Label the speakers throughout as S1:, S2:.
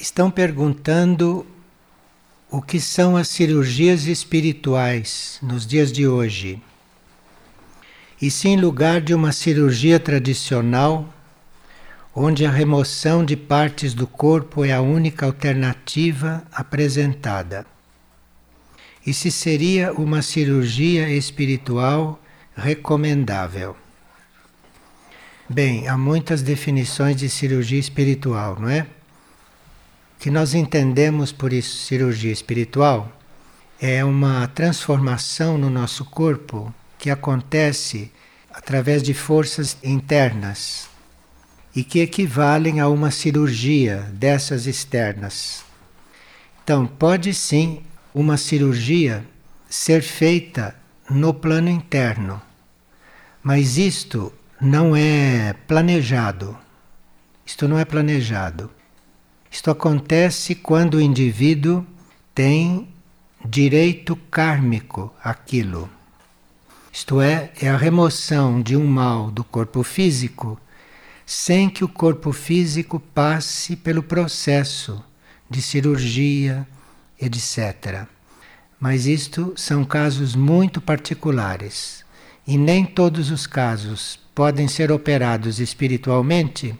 S1: Estão perguntando o que são as cirurgias espirituais nos dias de hoje. E se em lugar de uma cirurgia tradicional, onde a remoção de partes do corpo é a única alternativa apresentada. E se seria uma cirurgia espiritual recomendável? Bem, há muitas definições de cirurgia espiritual, não é? Que nós entendemos por isso cirurgia espiritual é uma transformação no nosso corpo que acontece através de forças internas e que equivalem a uma cirurgia dessas externas. Então, pode sim uma cirurgia ser feita no plano interno, mas isto não é planejado. Isto não é planejado. Isto acontece quando o indivíduo tem direito kármico àquilo. Isto é, é a remoção de um mal do corpo físico sem que o corpo físico passe pelo processo de cirurgia, etc. Mas isto são casos muito particulares e nem todos os casos podem ser operados espiritualmente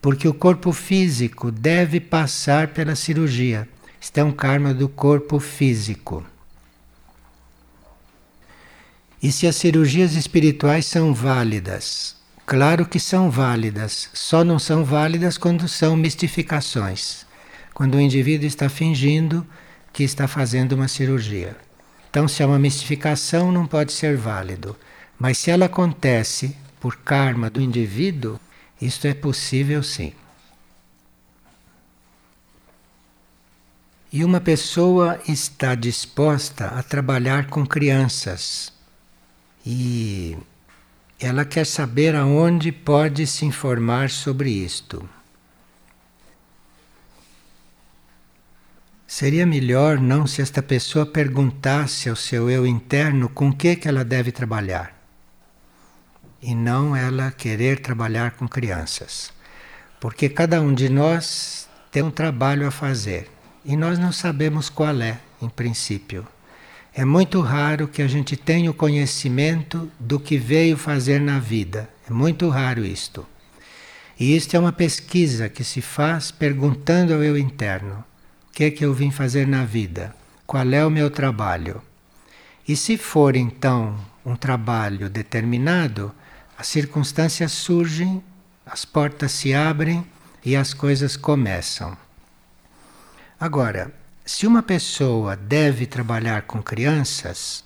S1: porque o corpo físico deve passar pela cirurgia. Isto é um karma do corpo físico. E se as cirurgias espirituais são válidas? Claro que são válidas, só não são válidas quando são mistificações. Quando o indivíduo está fingindo que está fazendo uma cirurgia. Então, se é uma mistificação, não pode ser válido. Mas se ela acontece por karma do indivíduo, isto é possível sim. E uma pessoa está disposta a trabalhar com crianças e ela quer saber aonde pode se informar sobre isto. Seria melhor não se esta pessoa perguntasse ao seu eu interno com que, que ela deve trabalhar e não ela querer trabalhar com crianças. Porque cada um de nós tem um trabalho a fazer e nós não sabemos qual é, em princípio. É muito raro que a gente tenha o conhecimento do que veio fazer na vida. É muito raro isto. E isto é uma pesquisa que se faz perguntando ao eu interno: o que é que eu vim fazer na vida? Qual é o meu trabalho? E se for então um trabalho determinado, as circunstâncias surgem, as portas se abrem e as coisas começam. Agora, se uma pessoa deve trabalhar com crianças,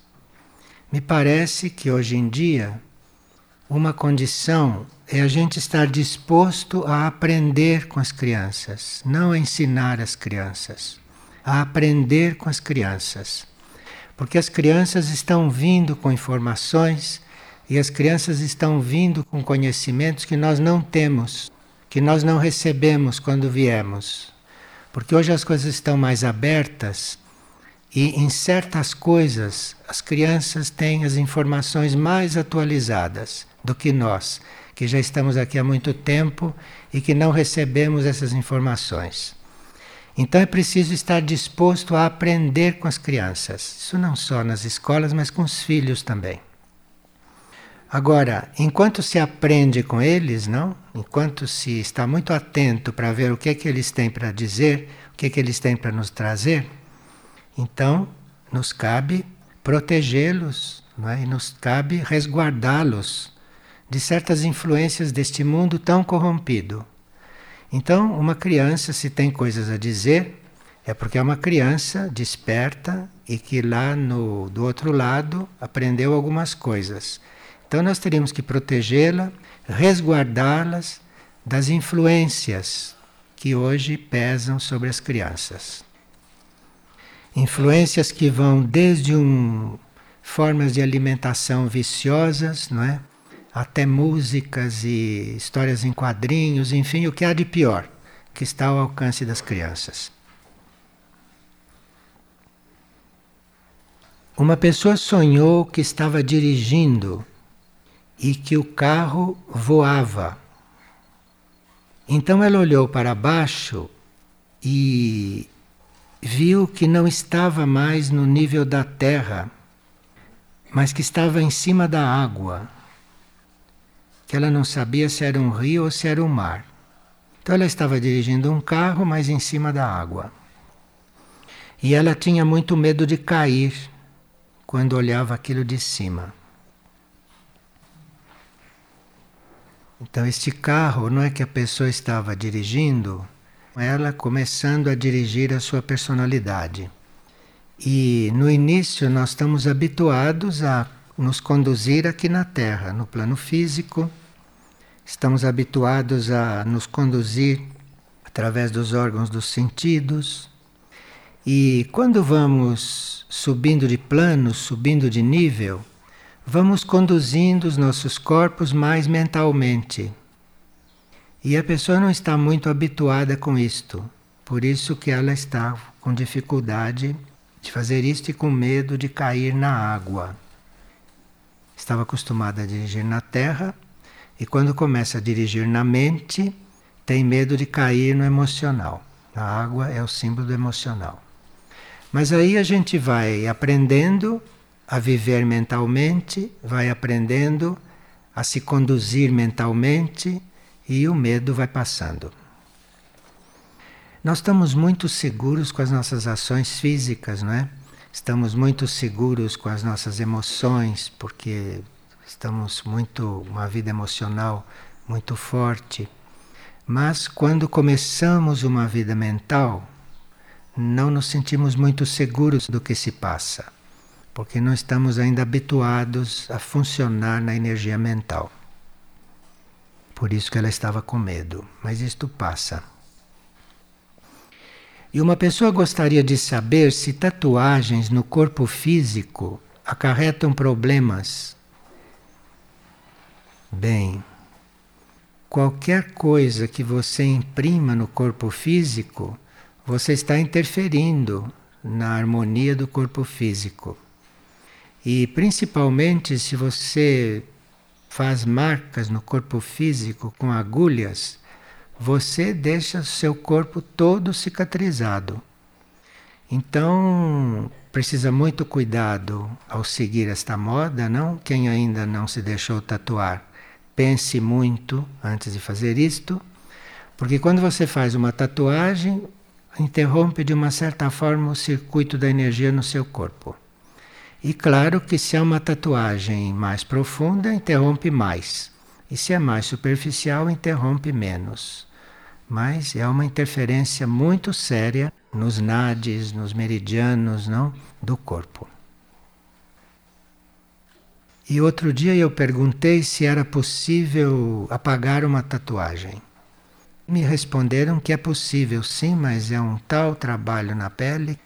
S1: me parece que hoje em dia uma condição é a gente estar disposto a aprender com as crianças, não a ensinar as crianças, a aprender com as crianças. Porque as crianças estão vindo com informações e as crianças estão vindo com conhecimentos que nós não temos, que nós não recebemos quando viemos. Porque hoje as coisas estão mais abertas e em certas coisas as crianças têm as informações mais atualizadas do que nós, que já estamos aqui há muito tempo e que não recebemos essas informações. Então é preciso estar disposto a aprender com as crianças. Isso não só nas escolas, mas com os filhos também. Agora, enquanto se aprende com eles, não? Enquanto se está muito atento para ver o que é que eles têm para dizer, o que é que eles têm para nos trazer, então nos cabe protegê-los, não é? E nos cabe resguardá-los de certas influências deste mundo tão corrompido. Então, uma criança, se tem coisas a dizer, é porque é uma criança desperta e que lá no, do outro lado aprendeu algumas coisas. Então nós teríamos que protegê-la, resguardá-las das influências que hoje pesam sobre as crianças. Influências que vão desde um, formas de alimentação viciosas, não é? até músicas e histórias em quadrinhos, enfim, o que há de pior que está ao alcance das crianças. Uma pessoa sonhou que estava dirigindo e que o carro voava. Então ela olhou para baixo e viu que não estava mais no nível da terra, mas que estava em cima da água. Que ela não sabia se era um rio ou se era um mar. Então ela estava dirigindo um carro, mas em cima da água. E ela tinha muito medo de cair quando olhava aquilo de cima. Então, este carro não é que a pessoa estava dirigindo, ela começando a dirigir a sua personalidade. E no início nós estamos habituados a nos conduzir aqui na Terra, no plano físico, estamos habituados a nos conduzir através dos órgãos dos sentidos. E quando vamos subindo de plano, subindo de nível, vamos conduzindo os nossos corpos mais mentalmente. E a pessoa não está muito habituada com isto, por isso que ela está com dificuldade de fazer isto e com medo de cair na água. Estava acostumada a dirigir na terra e quando começa a dirigir na mente, tem medo de cair no emocional. A água é o símbolo do emocional. Mas aí a gente vai aprendendo a viver mentalmente, vai aprendendo a se conduzir mentalmente e o medo vai passando. Nós estamos muito seguros com as nossas ações físicas, não é? Estamos muito seguros com as nossas emoções, porque estamos muito uma vida emocional muito forte. Mas quando começamos uma vida mental, não nos sentimos muito seguros do que se passa, porque não estamos ainda habituados a funcionar na energia mental. Por isso que ela estava com medo. Mas isto passa. E uma pessoa gostaria de saber se tatuagens no corpo físico acarretam problemas. Bem, qualquer coisa que você imprima no corpo físico, você está interferindo na harmonia do corpo físico. E principalmente se você faz marcas no corpo físico com agulhas, você deixa seu corpo todo cicatrizado. Então, precisa muito cuidado ao seguir esta moda, não? Quem ainda não se deixou tatuar, pense muito antes de fazer isto, porque quando você faz uma tatuagem, interrompe de uma certa forma o circuito da energia no seu corpo. E claro que se é uma tatuagem mais profunda, interrompe mais. E se é mais superficial, interrompe menos. Mas é uma interferência muito séria nos nadis, nos meridianos, não, do corpo. E outro dia eu perguntei se era possível apagar uma tatuagem. Me responderam que é possível sim, mas é um tal trabalho na pele,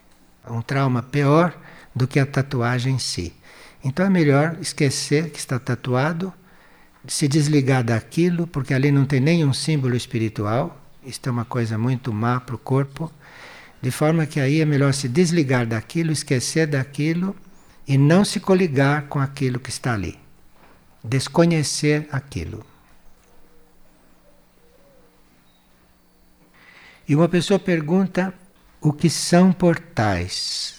S1: um trauma pior do que a tatuagem em si. Então é melhor esquecer que está tatuado, se desligar daquilo, porque ali não tem nenhum símbolo espiritual, isto é uma coisa muito má para o corpo, de forma que aí é melhor se desligar daquilo, esquecer daquilo e não se coligar com aquilo que está ali. Desconhecer aquilo. E uma pessoa pergunta o que são portais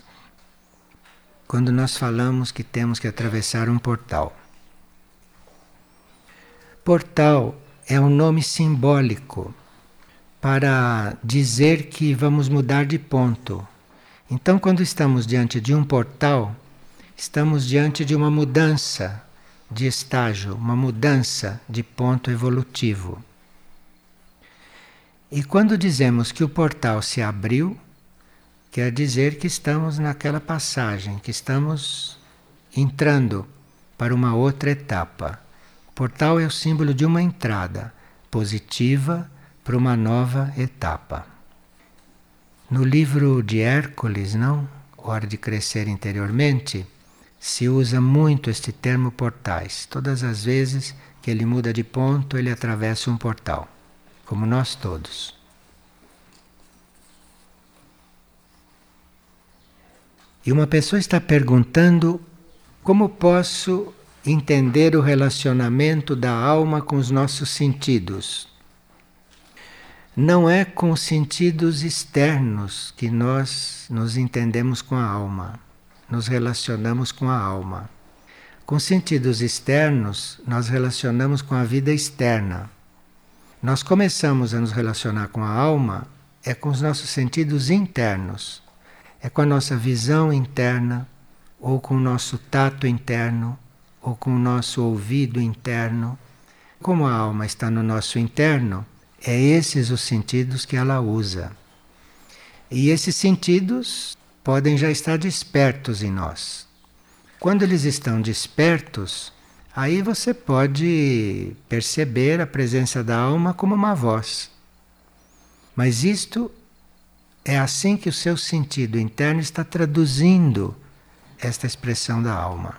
S1: quando nós falamos que temos que atravessar um portal. Portal é um nome simbólico para dizer que vamos mudar de ponto. Então, quando estamos diante de um portal, estamos diante de uma mudança de estágio, uma mudança de ponto evolutivo. E quando dizemos que o portal se abriu, Quer dizer que estamos naquela passagem, que estamos entrando para uma outra etapa. O portal é o símbolo de uma entrada positiva para uma nova etapa. No livro de Hércules, não? Hora de crescer interiormente, se usa muito este termo portais. Todas as vezes que ele muda de ponto, ele atravessa um portal, como nós todos. E uma pessoa está perguntando como posso entender o relacionamento da alma com os nossos sentidos. não é com sentidos externos que nós nos entendemos com a alma, nos relacionamos com a alma. Com sentidos externos, nós relacionamos com a vida externa. Nós começamos a nos relacionar com a alma é com os nossos sentidos internos, é com a nossa visão interna, ou com o nosso tato interno, ou com o nosso ouvido interno. Como a alma está no nosso interno, é esses os sentidos que ela usa. E esses sentidos podem já estar despertos em nós. Quando eles estão despertos, aí você pode perceber a presença da alma como uma voz. Mas isto é assim que o seu sentido interno está traduzindo esta expressão da alma.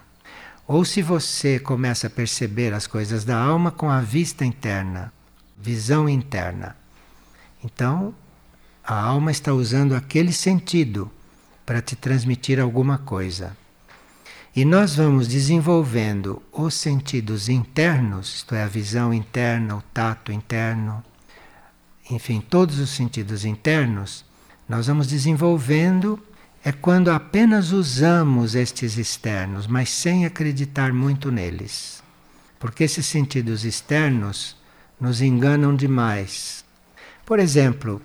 S1: Ou se você começa a perceber as coisas da alma com a vista interna, visão interna. Então, a alma está usando aquele sentido para te transmitir alguma coisa. E nós vamos desenvolvendo os sentidos internos, isto é, a visão interna, o tato interno, enfim, todos os sentidos internos, nós vamos desenvolvendo é quando apenas usamos estes externos, mas sem acreditar muito neles. Porque esses sentidos externos nos enganam demais. Por exemplo,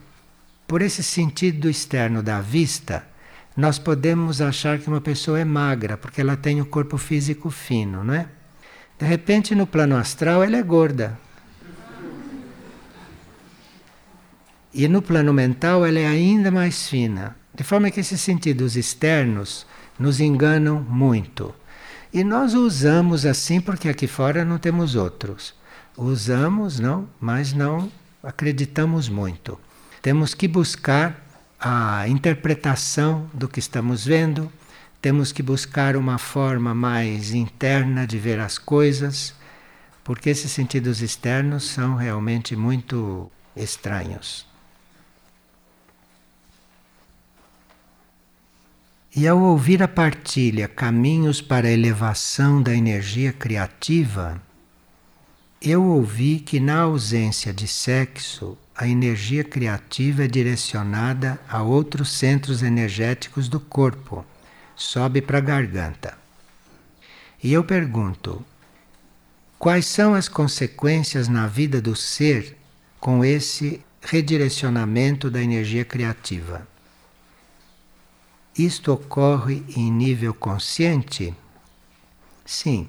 S1: por esse sentido externo da vista, nós podemos achar que uma pessoa é magra porque ela tem o um corpo físico fino, não é? De repente, no plano astral, ela é gorda. E no plano mental, ela é ainda mais fina. De forma que esses sentidos externos nos enganam muito. E nós usamos assim porque aqui fora não temos outros usamos, não, mas não acreditamos muito. Temos que buscar a interpretação do que estamos vendo, temos que buscar uma forma mais interna de ver as coisas, porque esses sentidos externos são realmente muito estranhos. E ao ouvir a partilha Caminhos para a Elevação da Energia Criativa, eu ouvi que na ausência de sexo, a energia criativa é direcionada a outros centros energéticos do corpo, sobe para a garganta. E eu pergunto: quais são as consequências na vida do ser com esse redirecionamento da energia criativa? Isto ocorre em nível consciente? Sim.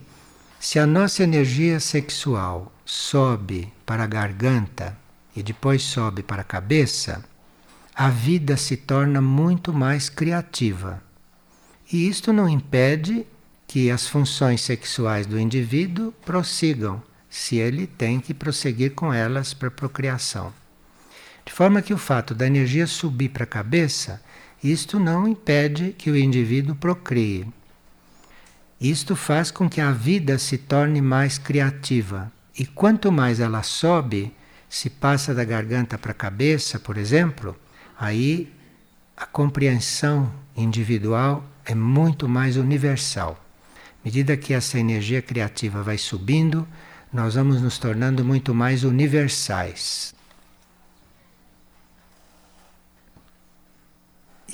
S1: Se a nossa energia sexual sobe para a garganta e depois sobe para a cabeça, a vida se torna muito mais criativa. E isto não impede que as funções sexuais do indivíduo prossigam, se ele tem que prosseguir com elas para a procriação. De forma que o fato da energia subir para a cabeça, isto não impede que o indivíduo procrie. Isto faz com que a vida se torne mais criativa. E quanto mais ela sobe, se passa da garganta para a cabeça, por exemplo, aí a compreensão individual é muito mais universal. À medida que essa energia criativa vai subindo, nós vamos nos tornando muito mais universais.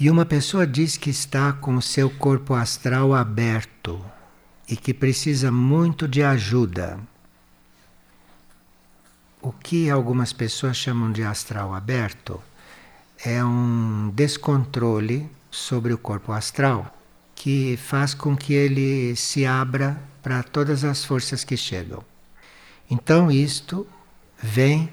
S1: E uma pessoa diz que está com o seu corpo astral aberto e que precisa muito de ajuda. O que algumas pessoas chamam de astral aberto é um descontrole sobre o corpo astral que faz com que ele se abra para todas as forças que chegam. Então, isto vem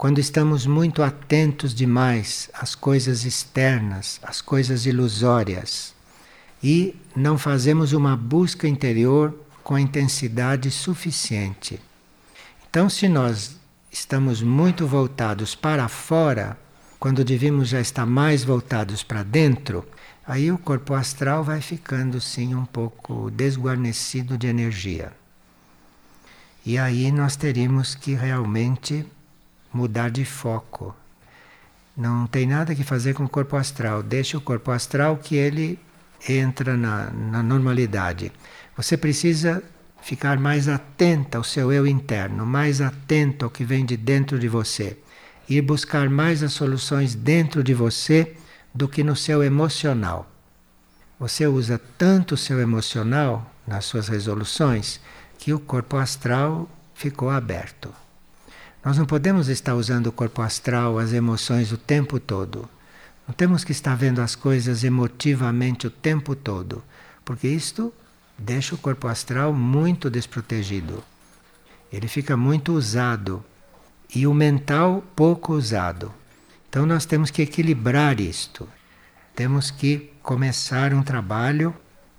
S1: quando estamos muito atentos demais às coisas externas, às coisas ilusórias, e não fazemos uma busca interior com a intensidade suficiente. Então, se nós estamos muito voltados para fora, quando devíamos já estar mais voltados para dentro, aí o corpo astral vai ficando sim um pouco desguarnecido de energia. E aí nós teríamos que realmente mudar de foco. Não tem nada que fazer com o corpo astral. Deixe o corpo astral que ele entra na, na normalidade. Você precisa ficar mais atenta ao seu eu interno, mais atento ao que vem de dentro de você. ir buscar mais as soluções dentro de você do que no seu emocional. Você usa tanto o seu emocional nas suas resoluções que o corpo astral ficou aberto. Nós não podemos estar usando o corpo astral, as emoções o tempo todo. Não temos que estar vendo as coisas emotivamente o tempo todo, porque isto deixa o corpo astral muito desprotegido. Ele fica muito usado e o mental pouco usado. Então nós temos que equilibrar isto. Temos que começar um trabalho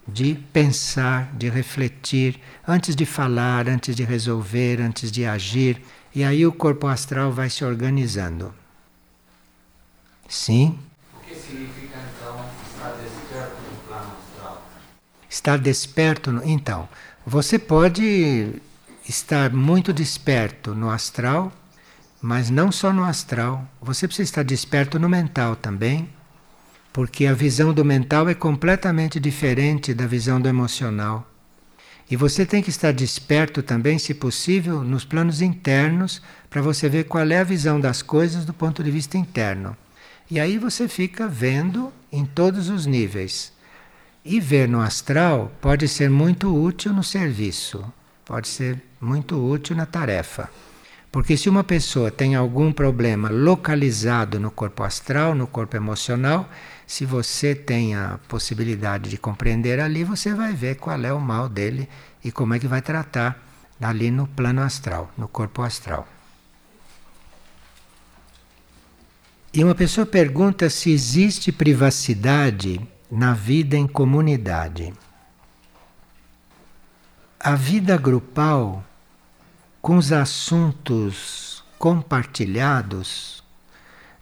S1: de pensar, de refletir, antes de falar, antes de resolver, antes de agir e aí o corpo astral vai se organizando. Sim?
S2: O que significa então estar desperto no plano astral?
S1: Estar desperto, no... então, você pode estar muito desperto no astral, mas não só no astral. Você precisa estar desperto no mental também, porque a visão do mental é completamente diferente da visão do emocional. E você tem que estar desperto também, se possível, nos planos internos, para você ver qual é a visão das coisas do ponto de vista interno. E aí você fica vendo em todos os níveis. E ver no astral pode ser muito útil no serviço, pode ser muito útil na tarefa. Porque se uma pessoa tem algum problema localizado no corpo astral, no corpo emocional, se você tem a possibilidade de compreender ali, você vai ver qual é o mal dele e como é que vai tratar ali no plano astral, no corpo astral. E uma pessoa pergunta se existe privacidade na vida em comunidade. A vida grupal, com os assuntos compartilhados,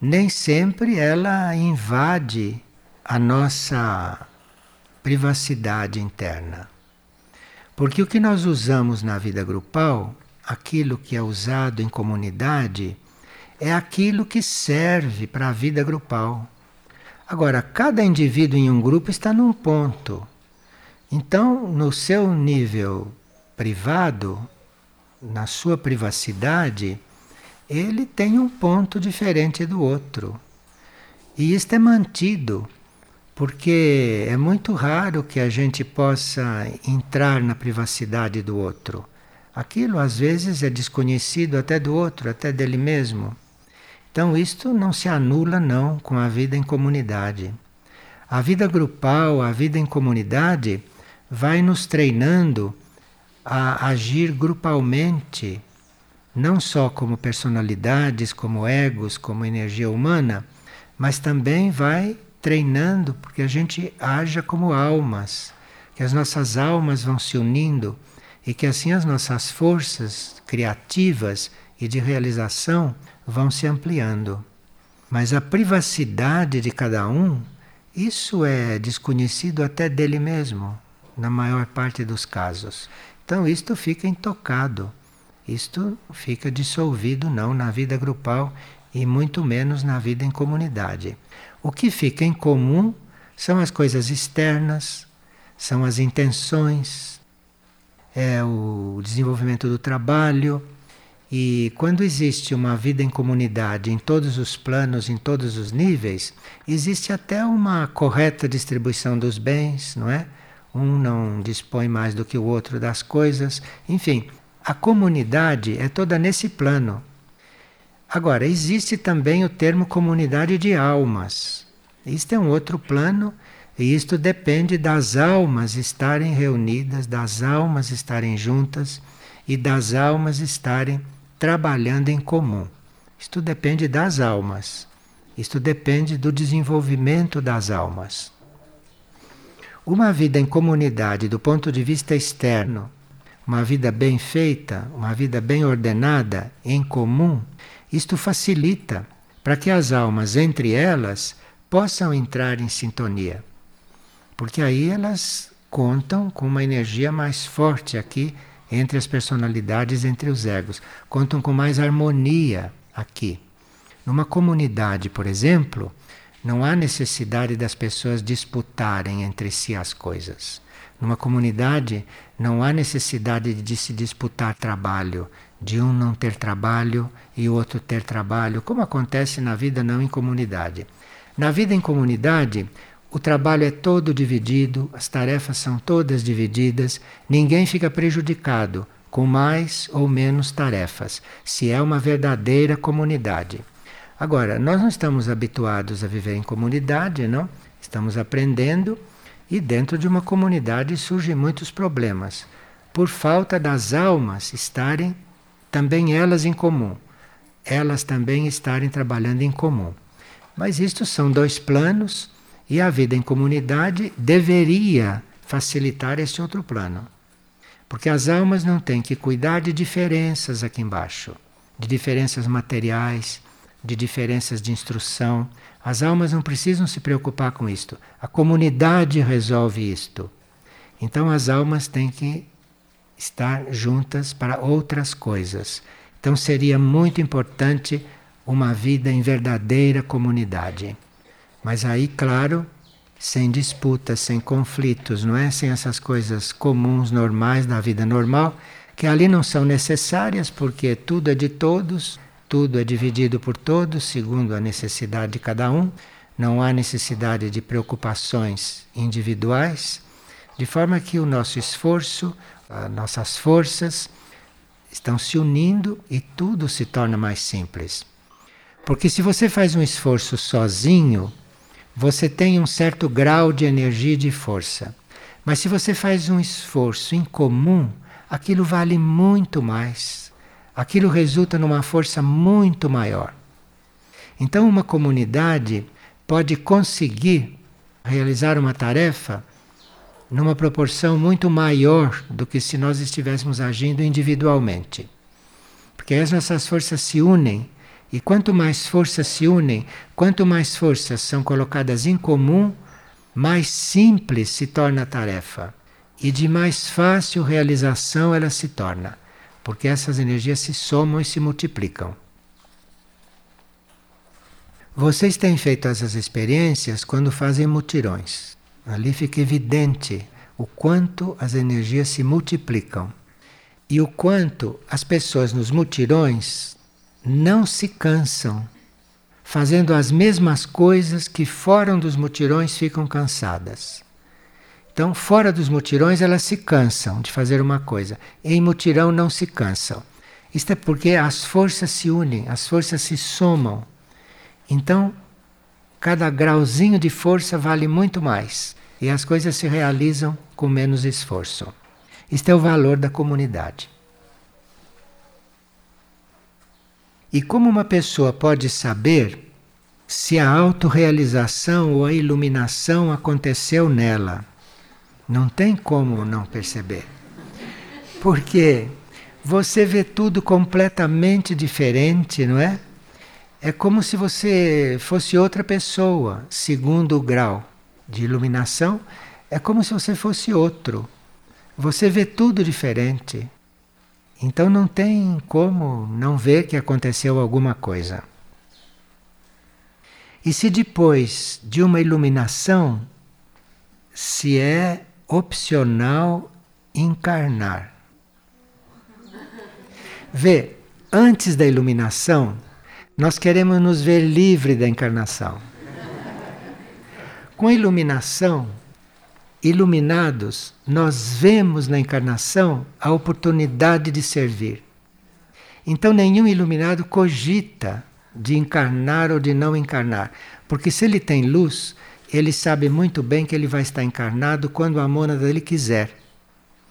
S1: nem sempre ela invade a nossa privacidade interna. Porque o que nós usamos na vida grupal, aquilo que é usado em comunidade, é aquilo que serve para a vida grupal. Agora, cada indivíduo em um grupo está num ponto. Então, no seu nível privado, na sua privacidade, ele tem um ponto diferente do outro. E isto é mantido, porque é muito raro que a gente possa entrar na privacidade do outro. Aquilo às vezes é desconhecido até do outro, até dele mesmo. Então isto não se anula não com a vida em comunidade. A vida grupal, a vida em comunidade vai nos treinando a agir grupalmente não só como personalidades, como egos, como energia humana, mas também vai treinando porque a gente haja como almas, que as nossas almas vão se unindo e que assim as nossas forças criativas e de realização vão se ampliando. Mas a privacidade de cada um, isso é desconhecido até dele mesmo, na maior parte dos casos. Então isto fica intocado isto fica dissolvido não na vida grupal e muito menos na vida em comunidade. O que fica em comum são as coisas externas, são as intenções, é o desenvolvimento do trabalho. E quando existe uma vida em comunidade em todos os planos, em todos os níveis, existe até uma correta distribuição dos bens, não é? Um não dispõe mais do que o outro das coisas, enfim, a comunidade é toda nesse plano. Agora, existe também o termo comunidade de almas. Isto é um outro plano e isto depende das almas estarem reunidas, das almas estarem juntas e das almas estarem trabalhando em comum. Isto depende das almas. Isto depende do desenvolvimento das almas. Uma vida em comunidade do ponto de vista externo uma vida bem feita, uma vida bem ordenada, em comum, isto facilita para que as almas entre elas possam entrar em sintonia. Porque aí elas contam com uma energia mais forte aqui entre as personalidades, entre os egos, contam com mais harmonia aqui. Numa comunidade, por exemplo, não há necessidade das pessoas disputarem entre si as coisas. Numa comunidade não há necessidade de se disputar trabalho, de um não ter trabalho e o outro ter trabalho, como acontece na vida não em comunidade. Na vida em comunidade, o trabalho é todo dividido, as tarefas são todas divididas, ninguém fica prejudicado com mais ou menos tarefas, se é uma verdadeira comunidade. Agora, nós não estamos habituados a viver em comunidade, não? Estamos aprendendo e dentro de uma comunidade surgem muitos problemas, por falta das almas estarem também elas em comum, elas também estarem trabalhando em comum. Mas isto são dois planos e a vida em comunidade deveria facilitar esse outro plano. Porque as almas não têm que cuidar de diferenças aqui embaixo, de diferenças materiais, de diferenças de instrução. As almas não precisam se preocupar com isto. A comunidade resolve isto. Então as almas têm que estar juntas para outras coisas. Então seria muito importante uma vida em verdadeira comunidade. Mas aí, claro, sem disputas, sem conflitos, não é? Sem essas coisas comuns, normais da vida normal, que ali não são necessárias porque tudo é de todos, tudo é dividido por todos, segundo a necessidade de cada um, não há necessidade de preocupações individuais, de forma que o nosso esforço, as nossas forças estão se unindo e tudo se torna mais simples. Porque se você faz um esforço sozinho, você tem um certo grau de energia e de força. Mas se você faz um esforço em comum, aquilo vale muito mais. Aquilo resulta numa força muito maior. Então, uma comunidade pode conseguir realizar uma tarefa numa proporção muito maior do que se nós estivéssemos agindo individualmente. Porque as nossas forças se unem e quanto mais forças se unem, quanto mais forças são colocadas em comum, mais simples se torna a tarefa e de mais fácil realização ela se torna, porque essas energias se somam e se multiplicam. Vocês têm feito essas experiências quando fazem mutirões. Ali fica evidente o quanto as energias se multiplicam e o quanto as pessoas nos mutirões não se cansam, fazendo as mesmas coisas que fora dos mutirões ficam cansadas. Então, fora dos mutirões, elas se cansam de fazer uma coisa, em mutirão não se cansam. Isto é porque as forças se unem, as forças se somam. Então, cada grauzinho de força vale muito mais e as coisas se realizam com menos esforço. Isto é o valor da comunidade. E como uma pessoa pode saber se a autorrealização ou a iluminação aconteceu nela? Não tem como não perceber. Porque você vê tudo completamente diferente, não é? É como se você fosse outra pessoa, segundo o grau de iluminação, é como se você fosse outro. Você vê tudo diferente. Então não tem como não ver que aconteceu alguma coisa. E se depois de uma iluminação, se é opcional encarnar. Vê, antes da iluminação, nós queremos nos ver livre da encarnação. Com a iluminação, iluminados, nós vemos na encarnação a oportunidade de servir. Então, nenhum iluminado cogita de encarnar ou de não encarnar, porque se ele tem luz, ele sabe muito bem que ele vai estar encarnado quando a mônada dele quiser.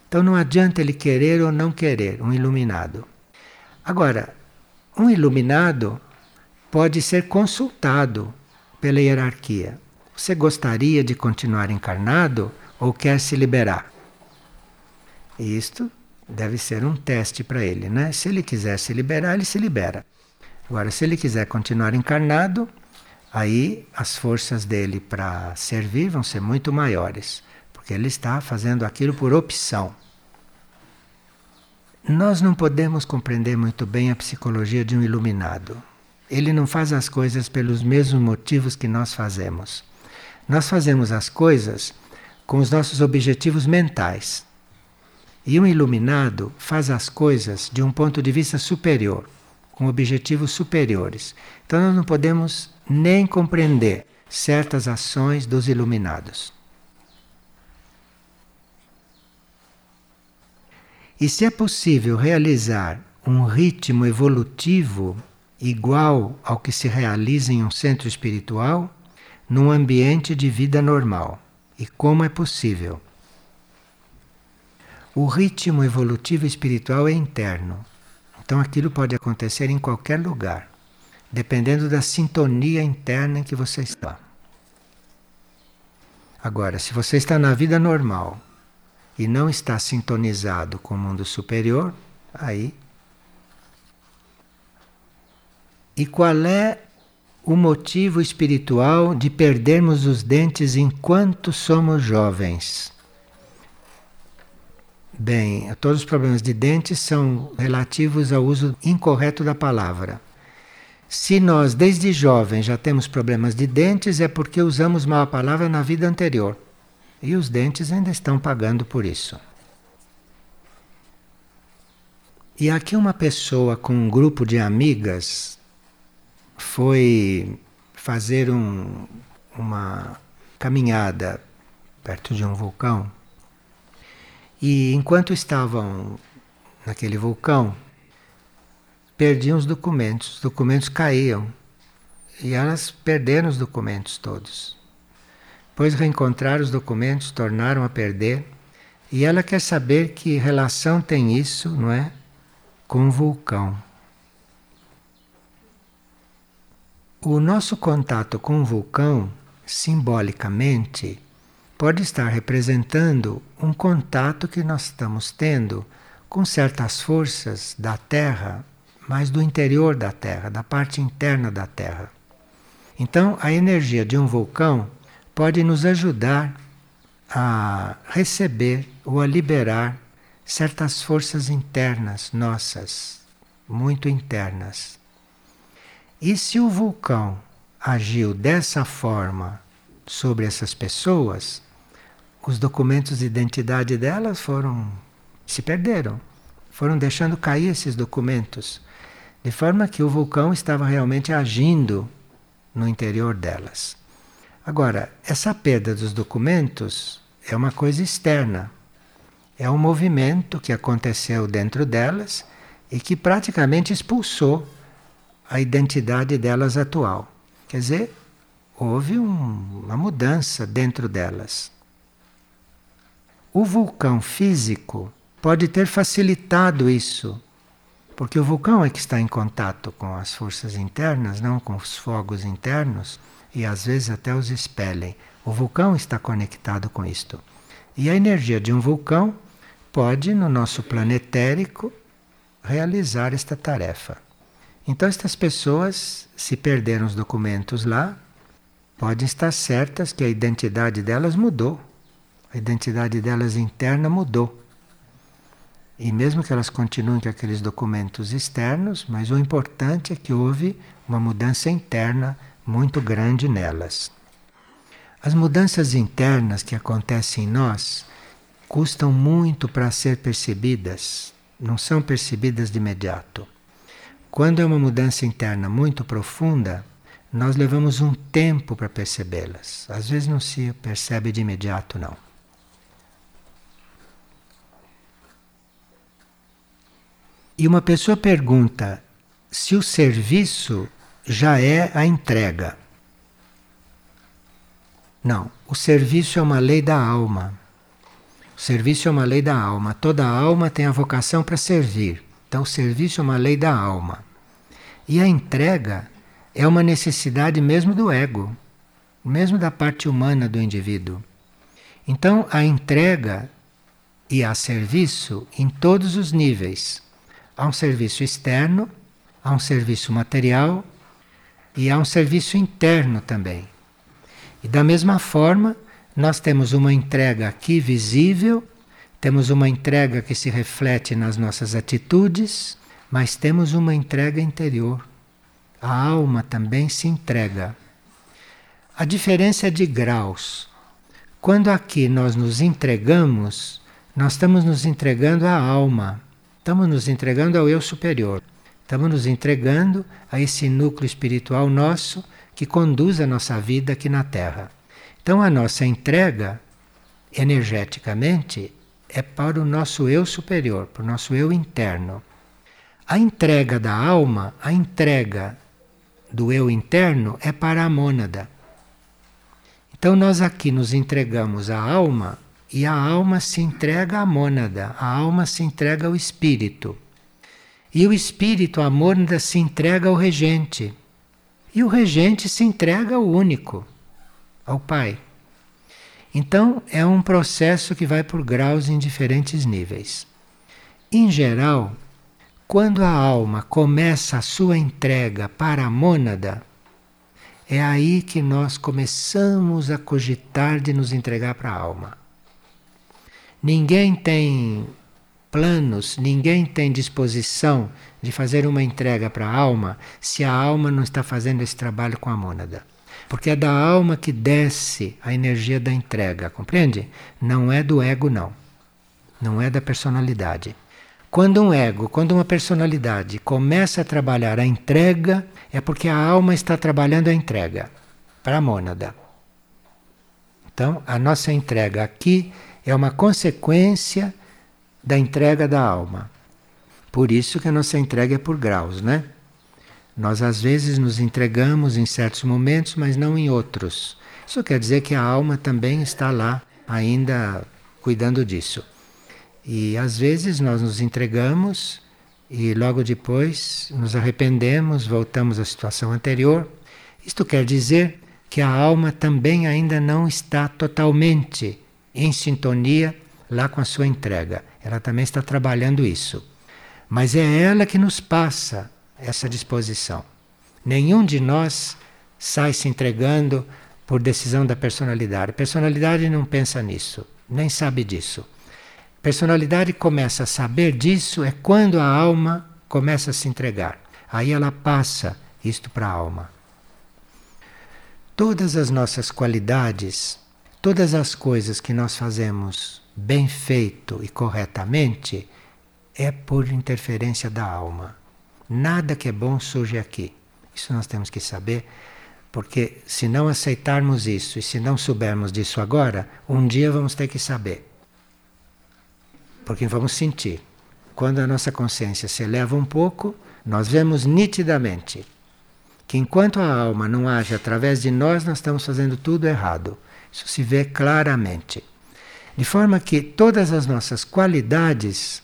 S1: Então, não adianta ele querer ou não querer um iluminado. Agora, um iluminado pode ser consultado pela hierarquia. Você gostaria de continuar encarnado ou quer se liberar? Isto deve ser um teste para ele, né? Se ele quiser se liberar, ele se libera. Agora, se ele quiser continuar encarnado, aí as forças dele para servir vão ser muito maiores, porque ele está fazendo aquilo por opção. Nós não podemos compreender muito bem a psicologia de um iluminado. Ele não faz as coisas pelos mesmos motivos que nós fazemos. Nós fazemos as coisas com os nossos objetivos mentais. E um iluminado faz as coisas de um ponto de vista superior, com objetivos superiores. Então nós não podemos nem compreender certas ações dos iluminados. E se é possível realizar um ritmo evolutivo igual ao que se realiza em um centro espiritual, num ambiente de vida normal. E como é possível? O ritmo evolutivo espiritual é interno. Então aquilo pode acontecer em qualquer lugar, dependendo da sintonia interna em que você está. Agora, se você está na vida normal e não está sintonizado com o mundo superior, aí. E qual é o motivo espiritual de perdermos os dentes enquanto somos jovens? Bem, todos os problemas de dentes são relativos ao uso incorreto da palavra. Se nós, desde jovens, já temos problemas de dentes, é porque usamos mal a palavra na vida anterior. E os dentes ainda estão pagando por isso. E aqui uma pessoa com um grupo de amigas foi fazer um, uma caminhada perto de um vulcão. E enquanto estavam naquele vulcão, perdiam os documentos, os documentos caíam. E elas perderam os documentos todos. Depois reencontraram os documentos, tornaram a perder. E ela quer saber que relação tem isso, não é? Com o vulcão. O nosso contato com o vulcão, simbolicamente, pode estar representando um contato que nós estamos tendo com certas forças da Terra mas do interior da Terra, da parte interna da Terra. Então, a energia de um vulcão pode nos ajudar a receber ou a liberar certas forças internas nossas, muito internas. E se o vulcão agiu dessa forma sobre essas pessoas, os documentos de identidade delas foram se perderam, foram deixando cair esses documentos de forma que o vulcão estava realmente agindo no interior delas. Agora, essa perda dos documentos é uma coisa externa. É um movimento que aconteceu dentro delas e que praticamente expulsou a identidade delas atual. Quer dizer, houve um, uma mudança dentro delas. O vulcão físico pode ter facilitado isso porque o vulcão é que está em contato com as forças internas, não com os fogos internos, e às vezes até os expelem. O vulcão está conectado com isto. E a energia de um vulcão pode, no nosso planetérico, realizar esta tarefa. Então, estas pessoas, se perderam os documentos lá, podem estar certas que a identidade delas mudou. A identidade delas interna mudou. E mesmo que elas continuem com aqueles documentos externos, mas o importante é que houve uma mudança interna muito grande nelas. As mudanças internas que acontecem em nós custam muito para ser percebidas, não são percebidas de imediato. Quando é uma mudança interna muito profunda, nós levamos um tempo para percebê-las. Às vezes não se percebe de imediato, não. E uma pessoa pergunta se o serviço já é a entrega. Não, o serviço é uma lei da alma. O serviço é uma lei da alma. Toda alma tem a vocação para servir. Então, o serviço é uma lei da alma. E a entrega é uma necessidade mesmo do ego, mesmo da parte humana do indivíduo. Então, a entrega e a serviço em todos os níveis. Há um serviço externo, há um serviço material e há um serviço interno também. E da mesma forma, nós temos uma entrega aqui visível, temos uma entrega que se reflete nas nossas atitudes, mas temos uma entrega interior. A alma também se entrega. A diferença é de graus. Quando aqui nós nos entregamos, nós estamos nos entregando à alma, estamos nos entregando ao eu superior, estamos nos entregando a esse núcleo espiritual nosso que conduz a nossa vida aqui na Terra. Então a nossa entrega energeticamente é para o nosso eu superior, para o nosso eu interno. A entrega da alma, a entrega do eu interno é para a mônada. Então nós aqui nos entregamos à alma e a alma se entrega à mônada, a alma se entrega ao espírito. E o espírito, a mônada, se entrega ao regente. E o regente se entrega ao único, ao Pai. Então é um processo que vai por graus em diferentes níveis. Em geral, quando a alma começa a sua entrega para a mônada, é aí que nós começamos a cogitar de nos entregar para a alma. Ninguém tem planos, ninguém tem disposição de fazer uma entrega para a alma se a alma não está fazendo esse trabalho com a mônada. Porque é da alma que desce a energia da entrega, compreende? Não é do ego, não. Não é da personalidade. Quando um ego, quando uma personalidade começa a trabalhar a entrega, é porque a alma está trabalhando a entrega para a mônada. Então, a nossa entrega aqui é uma consequência da entrega da alma. Por isso que a nossa entrega é por graus, né? Nós às vezes nos entregamos em certos momentos, mas não em outros. Isso quer dizer que a alma também está lá, ainda cuidando disso. E às vezes nós nos entregamos e logo depois nos arrependemos, voltamos à situação anterior. Isto quer dizer que a alma também ainda não está totalmente em sintonia lá com a sua entrega. Ela também está trabalhando isso. Mas é ela que nos passa essa disposição. Nenhum de nós sai se entregando por decisão da personalidade. A personalidade não pensa nisso, nem sabe disso. Personalidade começa a saber disso é quando a alma começa a se entregar. Aí ela passa isto para a alma. Todas as nossas qualidades, todas as coisas que nós fazemos bem feito e corretamente, é por interferência da alma. Nada que é bom surge aqui. Isso nós temos que saber, porque se não aceitarmos isso e se não soubermos disso agora, um dia vamos ter que saber porque vamos sentir. Quando a nossa consciência se eleva um pouco, nós vemos nitidamente que enquanto a alma não age através de nós, nós estamos fazendo tudo errado. Isso se vê claramente. De forma que todas as nossas qualidades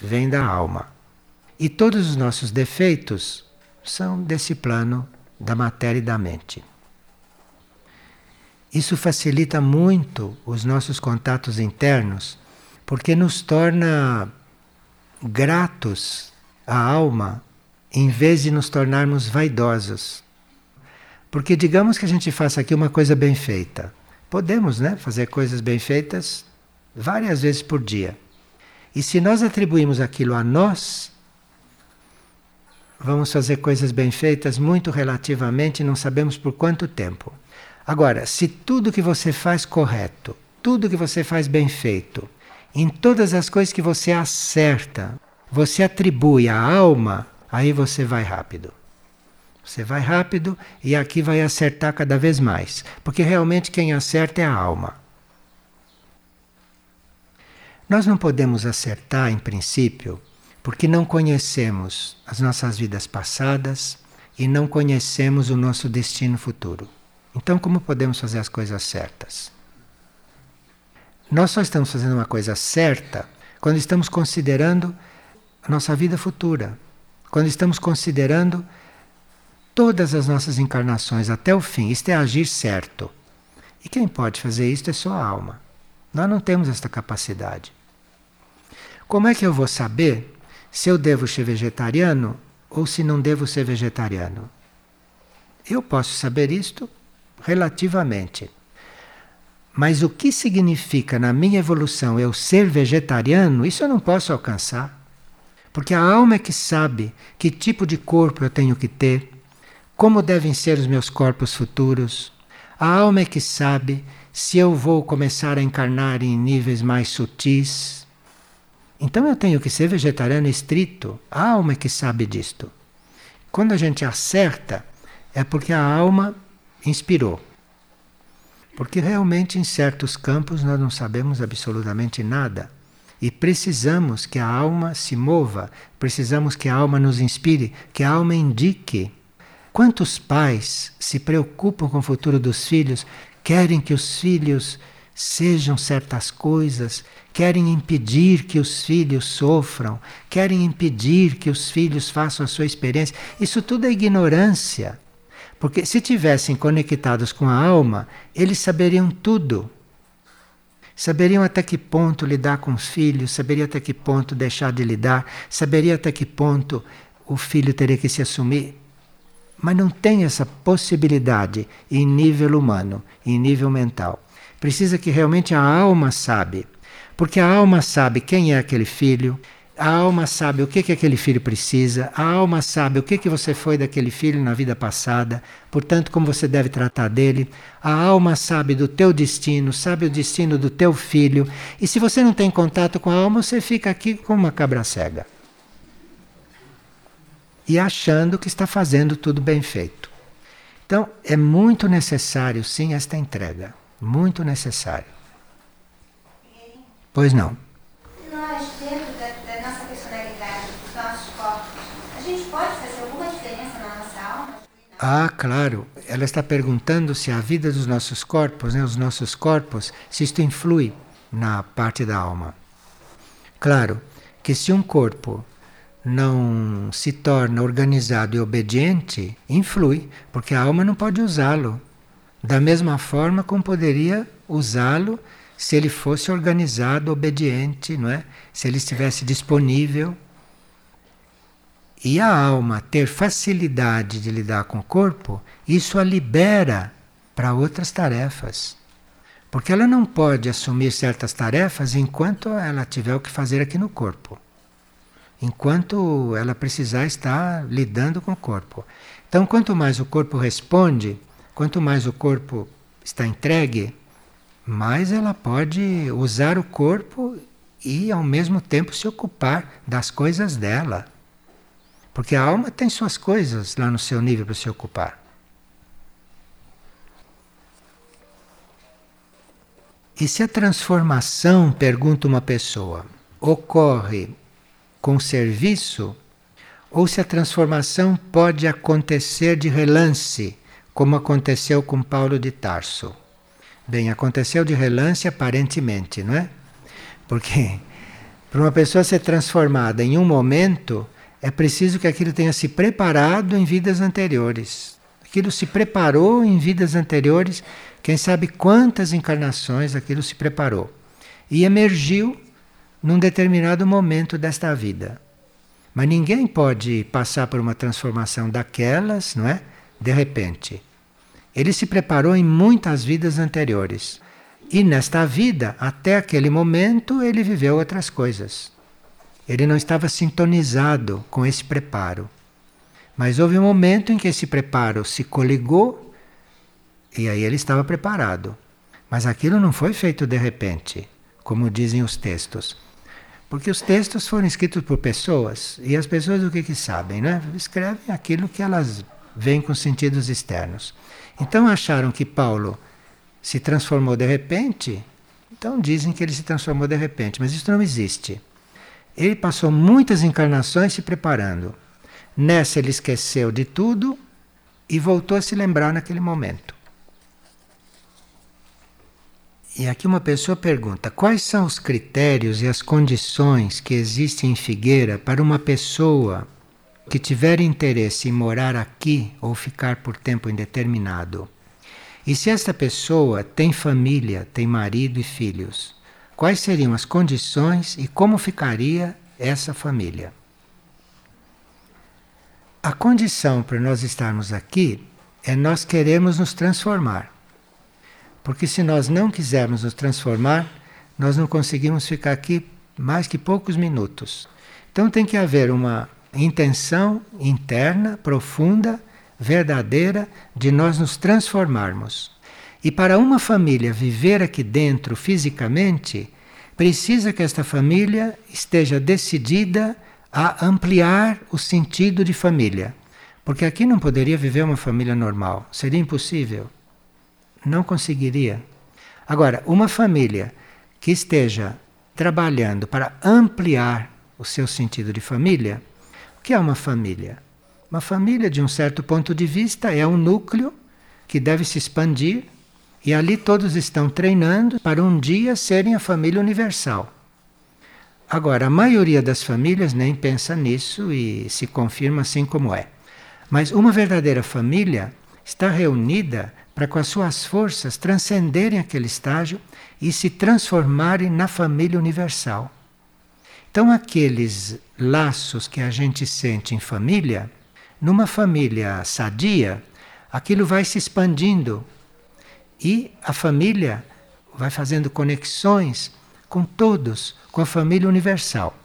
S1: vêm da alma. E todos os nossos defeitos são desse plano da matéria e da mente. Isso facilita muito os nossos contatos internos porque nos torna gratos à alma em vez de nos tornarmos vaidosos. Porque digamos que a gente faça aqui uma coisa bem feita. Podemos, né, fazer coisas bem feitas várias vezes por dia. E se nós atribuímos aquilo a nós, vamos fazer coisas bem feitas muito relativamente, não sabemos por quanto tempo. Agora, se tudo que você faz correto, tudo que você faz bem feito, em todas as coisas que você acerta, você atribui a alma, aí você vai rápido. Você vai rápido e aqui vai acertar cada vez mais, porque realmente quem acerta é a alma. Nós não podemos acertar em princípio, porque não conhecemos as nossas vidas passadas e não conhecemos o nosso destino futuro. Então, como podemos fazer as coisas certas? Nós só estamos fazendo uma coisa certa quando estamos considerando a nossa vida futura, quando estamos considerando todas as nossas encarnações até o fim. Isto é agir certo. E quem pode fazer isto é só a alma. Nós não temos esta capacidade. Como é que eu vou saber se eu devo ser vegetariano ou se não devo ser vegetariano? Eu posso saber isto relativamente. Mas o que significa na minha evolução eu ser vegetariano, isso eu não posso alcançar. Porque a alma é que sabe que tipo de corpo eu tenho que ter, como devem ser os meus corpos futuros. A alma é que sabe se eu vou começar a encarnar em níveis mais sutis. Então eu tenho que ser vegetariano estrito. A alma é que sabe disto. Quando a gente acerta, é porque a alma inspirou. Porque realmente em certos campos nós não sabemos absolutamente nada. E precisamos que a alma se mova, precisamos que a alma nos inspire, que a alma indique. Quantos pais se preocupam com o futuro dos filhos, querem que os filhos sejam certas coisas, querem impedir que os filhos sofram, querem impedir que os filhos façam a sua experiência. Isso tudo é ignorância. Porque se tivessem conectados com a alma, eles saberiam tudo. Saberiam até que ponto lidar com os filhos, saberiam até que ponto deixar de lidar, saberiam até que ponto o filho teria que se assumir. Mas não tem essa possibilidade em nível humano, em nível mental. Precisa que realmente a alma sabe. Porque a alma sabe quem é aquele filho, a alma sabe o que, que aquele filho precisa, a alma sabe o que, que você foi daquele filho na vida passada, portanto, como você deve tratar dele. A alma sabe do teu destino, sabe o destino do teu filho. E se você não tem contato com a alma, você fica aqui como uma cabra cega. E achando que está fazendo tudo bem feito. Então, é muito necessário, sim, esta entrega. Muito necessário. Pois não. Ah, claro. Ela está perguntando se a vida dos nossos corpos, né, os nossos corpos, se isto influi na parte da alma. Claro que se um corpo não se torna organizado e obediente, influi, porque a alma não pode usá-lo. Da mesma forma como poderia usá-lo se ele fosse organizado, obediente, não é? Se ele estivesse disponível e a alma ter facilidade de lidar com o corpo, isso a libera para outras tarefas. Porque ela não pode assumir certas tarefas enquanto ela tiver o que fazer aqui no corpo. Enquanto ela precisar estar lidando com o corpo. Então, quanto mais o corpo responde, quanto mais o corpo está entregue, mais ela pode usar o corpo e ao mesmo tempo se ocupar das coisas dela. Porque a alma tem suas coisas lá no seu nível para se ocupar. E se a transformação, pergunta uma pessoa, ocorre com serviço, ou se a transformação pode acontecer de relance, como aconteceu com Paulo de Tarso? Bem, aconteceu de relance aparentemente, não é? Porque para uma pessoa ser transformada em um momento, é preciso que aquilo tenha se preparado em vidas anteriores. Aquilo se preparou em vidas anteriores, quem sabe quantas encarnações aquilo se preparou. E emergiu num determinado momento desta vida. Mas ninguém pode passar por uma transformação daquelas, não é? De repente. Ele se preparou em muitas vidas anteriores. E nesta vida, até aquele momento, ele viveu outras coisas. Ele não estava sintonizado com esse preparo. Mas houve um momento em que esse preparo se coligou e aí ele estava preparado. Mas aquilo não foi feito de repente, como dizem os textos. Porque os textos foram escritos por pessoas e as pessoas o que, que sabem, né? Escrevem aquilo que elas veem com sentidos externos. Então acharam que Paulo se transformou de repente, então dizem que ele se transformou de repente, mas isso não existe. Ele passou muitas encarnações se preparando. Nessa ele esqueceu de tudo e voltou a se lembrar naquele momento. E aqui uma pessoa pergunta: quais são os critérios e as condições que existem em Figueira para uma pessoa que tiver interesse em morar aqui ou ficar por tempo indeterminado? E se esta pessoa tem família, tem marido e filhos? quais seriam as condições e como ficaria essa família. A condição para nós estarmos aqui é nós queremos nos transformar. Porque se nós não quisermos nos transformar, nós não conseguimos ficar aqui mais que poucos minutos. Então tem que haver uma intenção interna, profunda, verdadeira, de nós nos transformarmos. E para uma família viver aqui dentro fisicamente, precisa que esta família esteja decidida a ampliar o sentido de família. Porque aqui não poderia viver uma família normal, seria impossível. Não conseguiria. Agora, uma família que esteja trabalhando para ampliar o seu sentido de família, o que é uma família? Uma família, de um certo ponto de vista, é um núcleo que deve se expandir e ali todos estão treinando para um dia serem a família universal. Agora, a maioria das famílias nem pensa nisso e se confirma assim como é. Mas uma verdadeira família está reunida para, com as suas forças, transcenderem aquele estágio e se transformarem na família universal. Então, aqueles laços que a gente sente em família, numa família sadia, aquilo vai se expandindo e a família vai fazendo conexões com todos, com a família universal.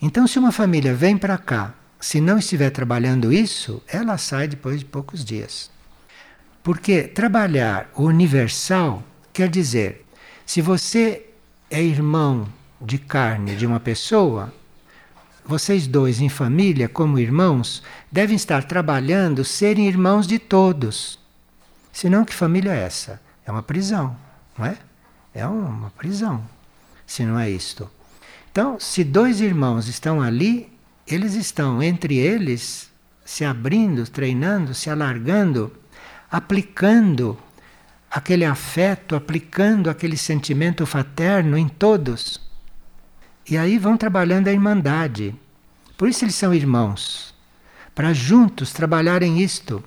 S1: Então, se uma família vem para cá, se não estiver trabalhando isso, ela sai depois de poucos dias. Porque trabalhar o universal quer dizer, se você é irmão de carne de uma pessoa, vocês dois em família, como irmãos, devem estar trabalhando serem irmãos de todos. Senão, que família é essa? É uma prisão, não é? É uma prisão, se não é isto. Então, se dois irmãos estão ali, eles estão entre eles se abrindo, treinando, se alargando, aplicando aquele afeto, aplicando aquele sentimento fraterno em todos. E aí vão trabalhando a irmandade. Por isso eles são irmãos, para juntos trabalharem isto.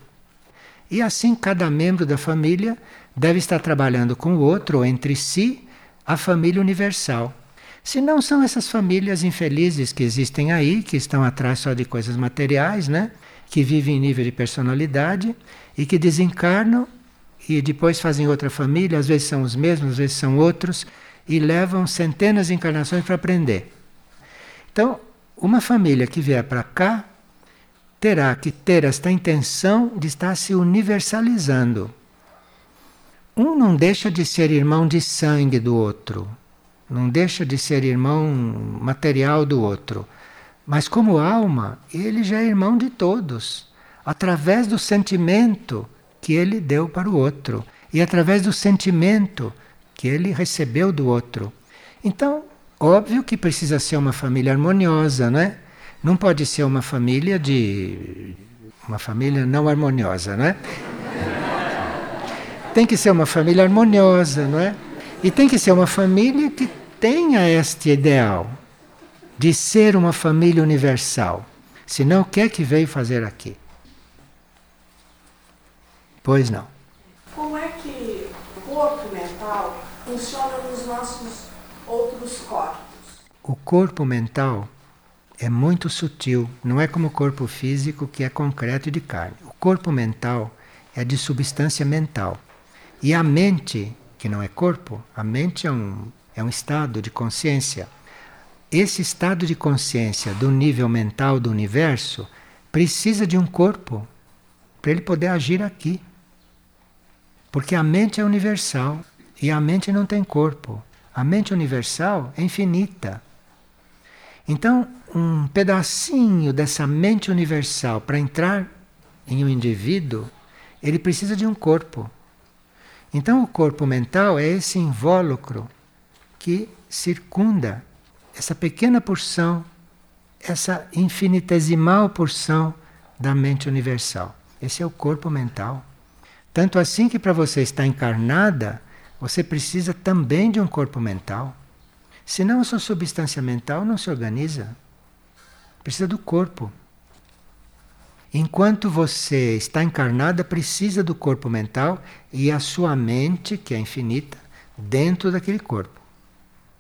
S1: E assim cada membro da família deve estar trabalhando com o outro ou entre si a família universal. Se não são essas famílias infelizes que existem aí, que estão atrás só de coisas materiais, né? Que vivem em nível de personalidade e que desencarnam e depois fazem outra família, às vezes são os mesmos, às vezes são outros, e levam centenas de encarnações para aprender. Então, uma família que vier para cá terá que ter esta intenção de estar se universalizando. Um não deixa de ser irmão de sangue do outro, não deixa de ser irmão material do outro, mas como alma, ele já é irmão de todos, através do sentimento que ele deu para o outro e através do sentimento que ele recebeu do outro. Então, óbvio que precisa ser uma família harmoniosa, não é? Não pode ser uma família de. uma família não harmoniosa, não é? Tem que ser uma família harmoniosa, não é? E tem que ser uma família que tenha este ideal de ser uma família universal. Senão, o que é que veio fazer aqui? Pois não.
S3: Como é que o corpo mental funciona nos nossos outros corpos?
S1: O corpo mental é muito sutil, não é como o corpo físico que é concreto e de carne. O corpo mental é de substância mental. E a mente, que não é corpo, a mente é um, é um estado de consciência. Esse estado de consciência do nível mental do universo precisa de um corpo para ele poder agir aqui. Porque a mente é universal e a mente não tem corpo. A mente universal é infinita. Então, um pedacinho dessa mente universal para entrar em um indivíduo, ele precisa de um corpo. Então, o corpo mental é esse invólucro que circunda essa pequena porção, essa infinitesimal porção da mente universal. Esse é o corpo mental. Tanto assim que para você estar encarnada, você precisa também de um corpo mental. Senão a sua substância mental não se organiza. Precisa do corpo. Enquanto você está encarnada, precisa do corpo mental e a sua mente, que é infinita, dentro daquele corpo.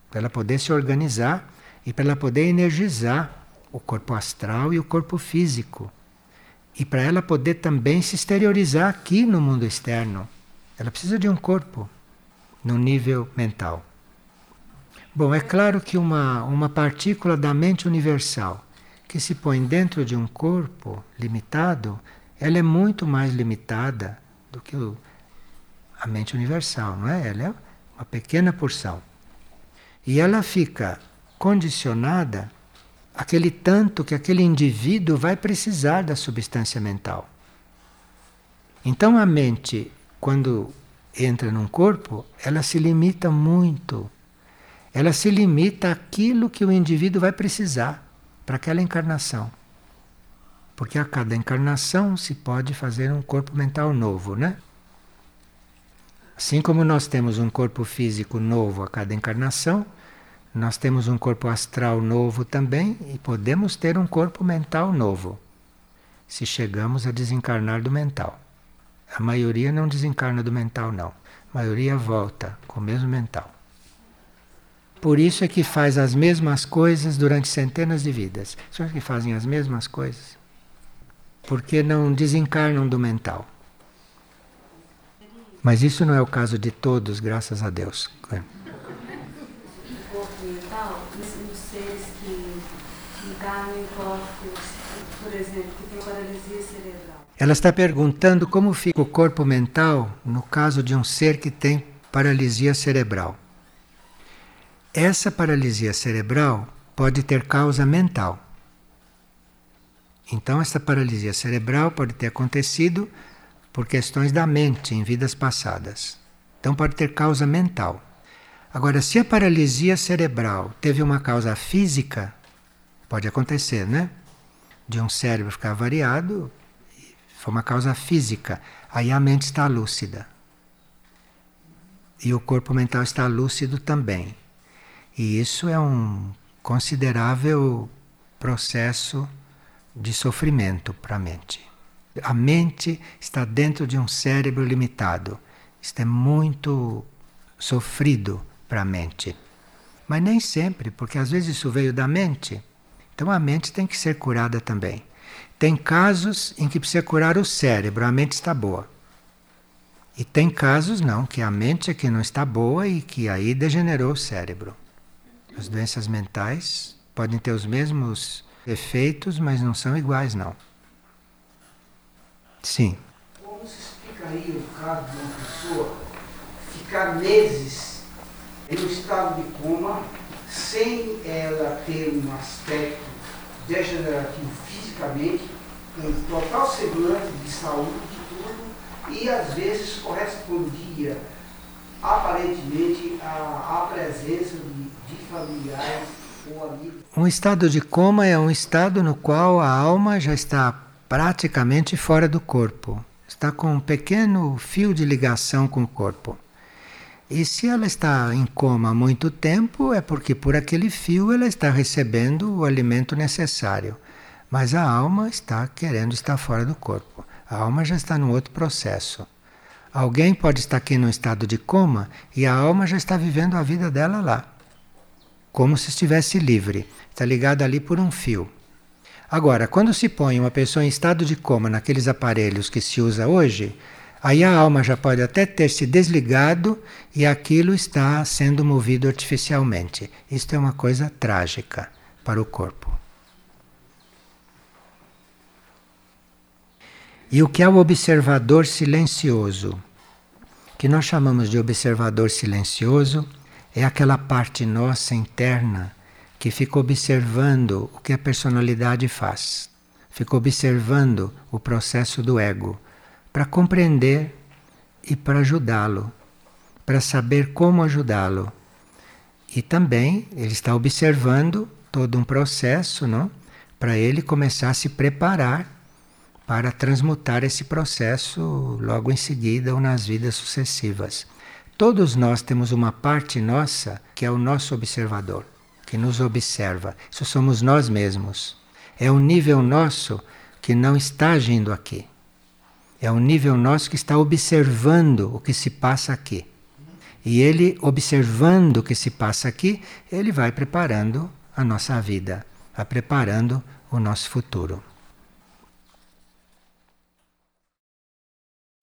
S1: Para ela poder se organizar e para ela poder energizar o corpo astral e o corpo físico. E para ela poder também se exteriorizar aqui no mundo externo. Ela precisa de um corpo no nível mental. Bom, é claro que uma, uma partícula da mente universal que se põe dentro de um corpo limitado, ela é muito mais limitada do que o, a mente universal, não é? Ela é uma pequena porção. E ela fica condicionada aquele tanto que aquele indivíduo vai precisar da substância mental. Então a mente, quando entra num corpo, ela se limita muito. Ela se limita àquilo que o indivíduo vai precisar para aquela encarnação. Porque a cada encarnação se pode fazer um corpo mental novo, né? Assim como nós temos um corpo físico novo a cada encarnação, nós temos um corpo astral novo também e podemos ter um corpo mental novo, se chegamos a desencarnar do mental. A maioria não desencarna do mental, não. A maioria volta com o mesmo mental. Por isso é que faz as mesmas coisas durante centenas de vidas. São que fazem as mesmas coisas. Porque não desencarnam do mental. Mas isso não é o caso de todos, graças a Deus.
S4: É. mental, nos seres que por exemplo, que têm paralisia cerebral.
S1: Ela está perguntando como fica o corpo mental no caso de um ser que tem paralisia cerebral. Essa paralisia cerebral pode ter causa mental. Então, essa paralisia cerebral pode ter acontecido por questões da mente em vidas passadas. Então pode ter causa mental. Agora, se a paralisia cerebral teve uma causa física, pode acontecer, né? De um cérebro ficar variado, foi uma causa física. Aí a mente está lúcida. E o corpo mental está lúcido também. E isso é um considerável processo de sofrimento para a mente. A mente está dentro de um cérebro limitado. Isto é muito sofrido para a mente. Mas nem sempre, porque às vezes isso veio da mente. Então a mente tem que ser curada também. Tem casos em que precisa curar o cérebro, a mente está boa. E tem casos não, que a mente é que não está boa e que aí degenerou o cérebro. As doenças mentais podem ter os mesmos efeitos, mas não são iguais não. Sim.
S5: Como se explicaria o caso de uma pessoa ficar meses em um estado de coma sem ela ter um aspecto degenerativo fisicamente, com total segurança de saúde e tudo, e às vezes correspondia aparentemente à, à presença de, de familiares ou amigos.
S1: Um estado de coma é um estado no qual a alma já está praticamente fora do corpo. Está com um pequeno fio de ligação com o corpo. E se ela está em coma há muito tempo, é porque por aquele fio ela está recebendo o alimento necessário. Mas a alma está querendo estar fora do corpo. A alma já está num outro processo. Alguém pode estar aqui num estado de coma e a alma já está vivendo a vida dela lá. Como se estivesse livre. Está ligada ali por um fio. Agora, quando se põe uma pessoa em estado de coma naqueles aparelhos que se usa hoje, aí a alma já pode até ter se desligado e aquilo está sendo movido artificialmente. Isto é uma coisa trágica para o corpo. E o que é o observador silencioso? Que nós chamamos de observador silencioso é aquela parte nossa interna que fica observando o que a personalidade faz, fica observando o processo do ego, para compreender e para ajudá-lo, para saber como ajudá-lo. E também ele está observando todo um processo, não? Para ele começar a se preparar para transmutar esse processo logo em seguida ou nas vidas sucessivas. Todos nós temos uma parte nossa que é o nosso observador que nos observa. Isso somos nós mesmos. É um nível nosso que não está agindo aqui. É um nível nosso que está observando o que se passa aqui. E ele, observando o que se passa aqui, ele vai preparando a nossa vida, vai preparando o nosso futuro.